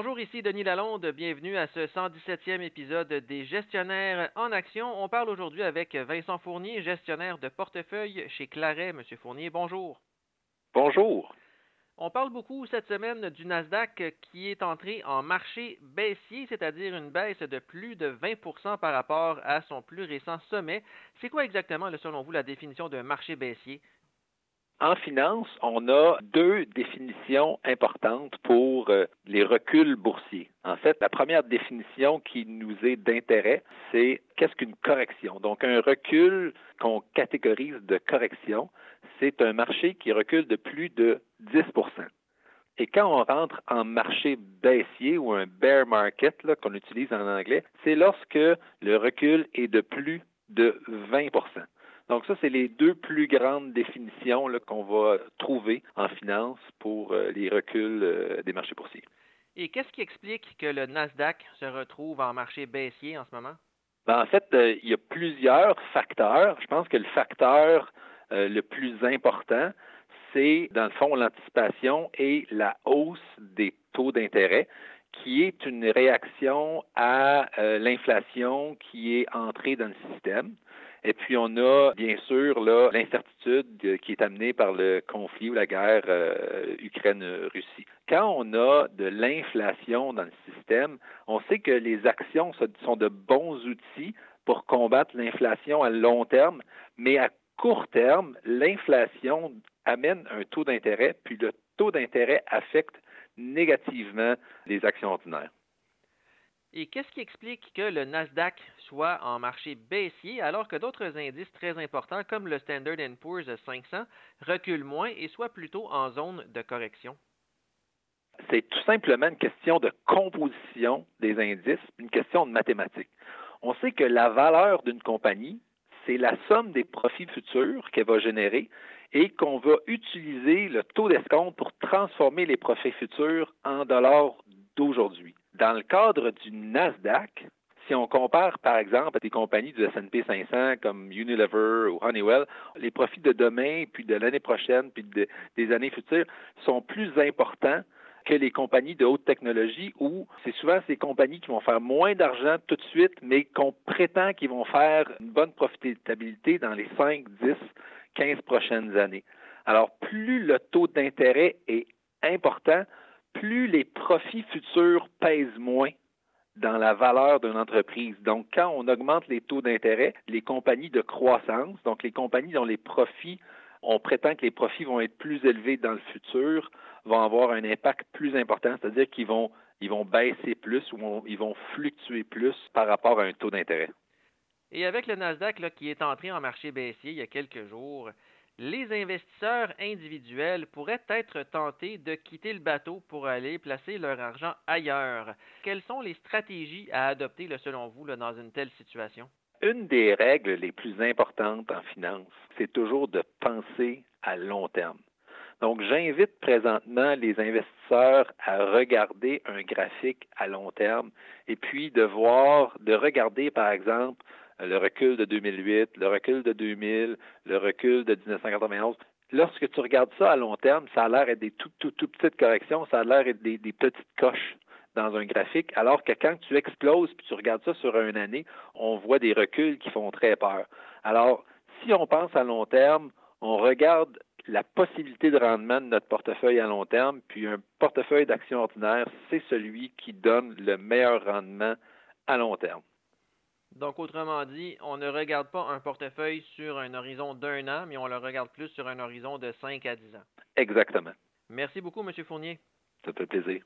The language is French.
Bonjour, ici Denis Lalonde. Bienvenue à ce 117e épisode des Gestionnaires en action. On parle aujourd'hui avec Vincent Fournier, gestionnaire de portefeuille chez Claret. Monsieur Fournier, bonjour. Bonjour. On parle beaucoup cette semaine du Nasdaq qui est entré en marché baissier, c'est-à-dire une baisse de plus de 20% par rapport à son plus récent sommet. C'est quoi exactement, selon vous, la définition d'un marché baissier? En finance, on a deux définitions importantes pour euh, les reculs boursiers. En fait, la première définition qui nous est d'intérêt, c'est qu'est-ce qu'une correction? Donc, un recul qu'on catégorise de correction, c'est un marché qui recule de plus de 10% et quand on rentre en marché baissier ou un bear market qu'on utilise en anglais, c'est lorsque le recul est de plus de 20 donc ça, c'est les deux plus grandes définitions qu'on va trouver en finance pour euh, les reculs euh, des marchés boursiers. Et qu'est-ce qui explique que le Nasdaq se retrouve en marché baissier en ce moment? Ben, en fait, euh, il y a plusieurs facteurs. Je pense que le facteur le plus important, c'est dans le fond l'anticipation et la hausse des taux d'intérêt qui est une réaction à l'inflation qui est entrée dans le système. Et puis, on a bien sûr l'incertitude qui est amenée par le conflit ou la guerre euh, Ukraine-Russie. Quand on a de l'inflation dans le système, on sait que les actions sont de bons outils pour combattre l'inflation à long terme, mais à court terme, l'inflation amène un taux d'intérêt, puis le taux d'intérêt affecte négativement les actions ordinaires. Et qu'est-ce qui explique que le Nasdaq soit en marché baissier alors que d'autres indices très importants comme le Standard Poor's 500 reculent moins et soient plutôt en zone de correction? C'est tout simplement une question de composition des indices, une question de mathématiques. On sait que la valeur d'une compagnie, c'est la somme des profits futurs qu'elle va générer et qu'on va utiliser le taux d'escompte pour transformer les profits futurs en dollars d'aujourd'hui. Dans le cadre du Nasdaq, si on compare, par exemple, à des compagnies du S&P 500 comme Unilever ou Honeywell, les profits de demain, puis de l'année prochaine, puis des années futures sont plus importants que les compagnies de haute technologie où c'est souvent ces compagnies qui vont faire moins d'argent tout de suite, mais qu'on prétend qu'ils vont faire une bonne profitabilité dans les 5, 10, 15 prochaines années. Alors, plus le taux d'intérêt est important, plus les profits futurs pèsent moins dans la valeur d'une entreprise. Donc, quand on augmente les taux d'intérêt, les compagnies de croissance, donc les compagnies dont les profits, on prétend que les profits vont être plus élevés dans le futur, vont avoir un impact plus important, c'est-à-dire qu'ils vont, baisser plus ou ils vont fluctuer plus par rapport à un taux d'intérêt. Et avec le Nasdaq qui est entré en marché baissier il y a quelques jours, les investisseurs individuels pourraient être tentés de quitter le bateau pour aller placer leur argent ailleurs. Quelles sont les stratégies à adopter, selon vous, dans une telle situation? Une des règles les plus importantes en finance, c'est toujours de penser à long terme. Donc, j'invite présentement les investisseurs à regarder un graphique à long terme et puis de voir, de regarder, par exemple, le recul de 2008, le recul de 2000, le recul de 1991. Lorsque tu regardes ça à long terme, ça a l'air d'être des tout, tout, tout petites corrections, ça a l'air d'être des, des petites coches dans un graphique, alors que quand tu exploses puis tu regardes ça sur une année, on voit des reculs qui font très peur. Alors, si on pense à long terme, on regarde la possibilité de rendement de notre portefeuille à long terme, puis un portefeuille d'actions ordinaires, c'est celui qui donne le meilleur rendement à long terme. Donc, autrement dit, on ne regarde pas un portefeuille sur un horizon d'un an, mais on le regarde plus sur un horizon de 5 à 10 ans. Exactement. Merci beaucoup, M. Fournier. Ça fait plaisir.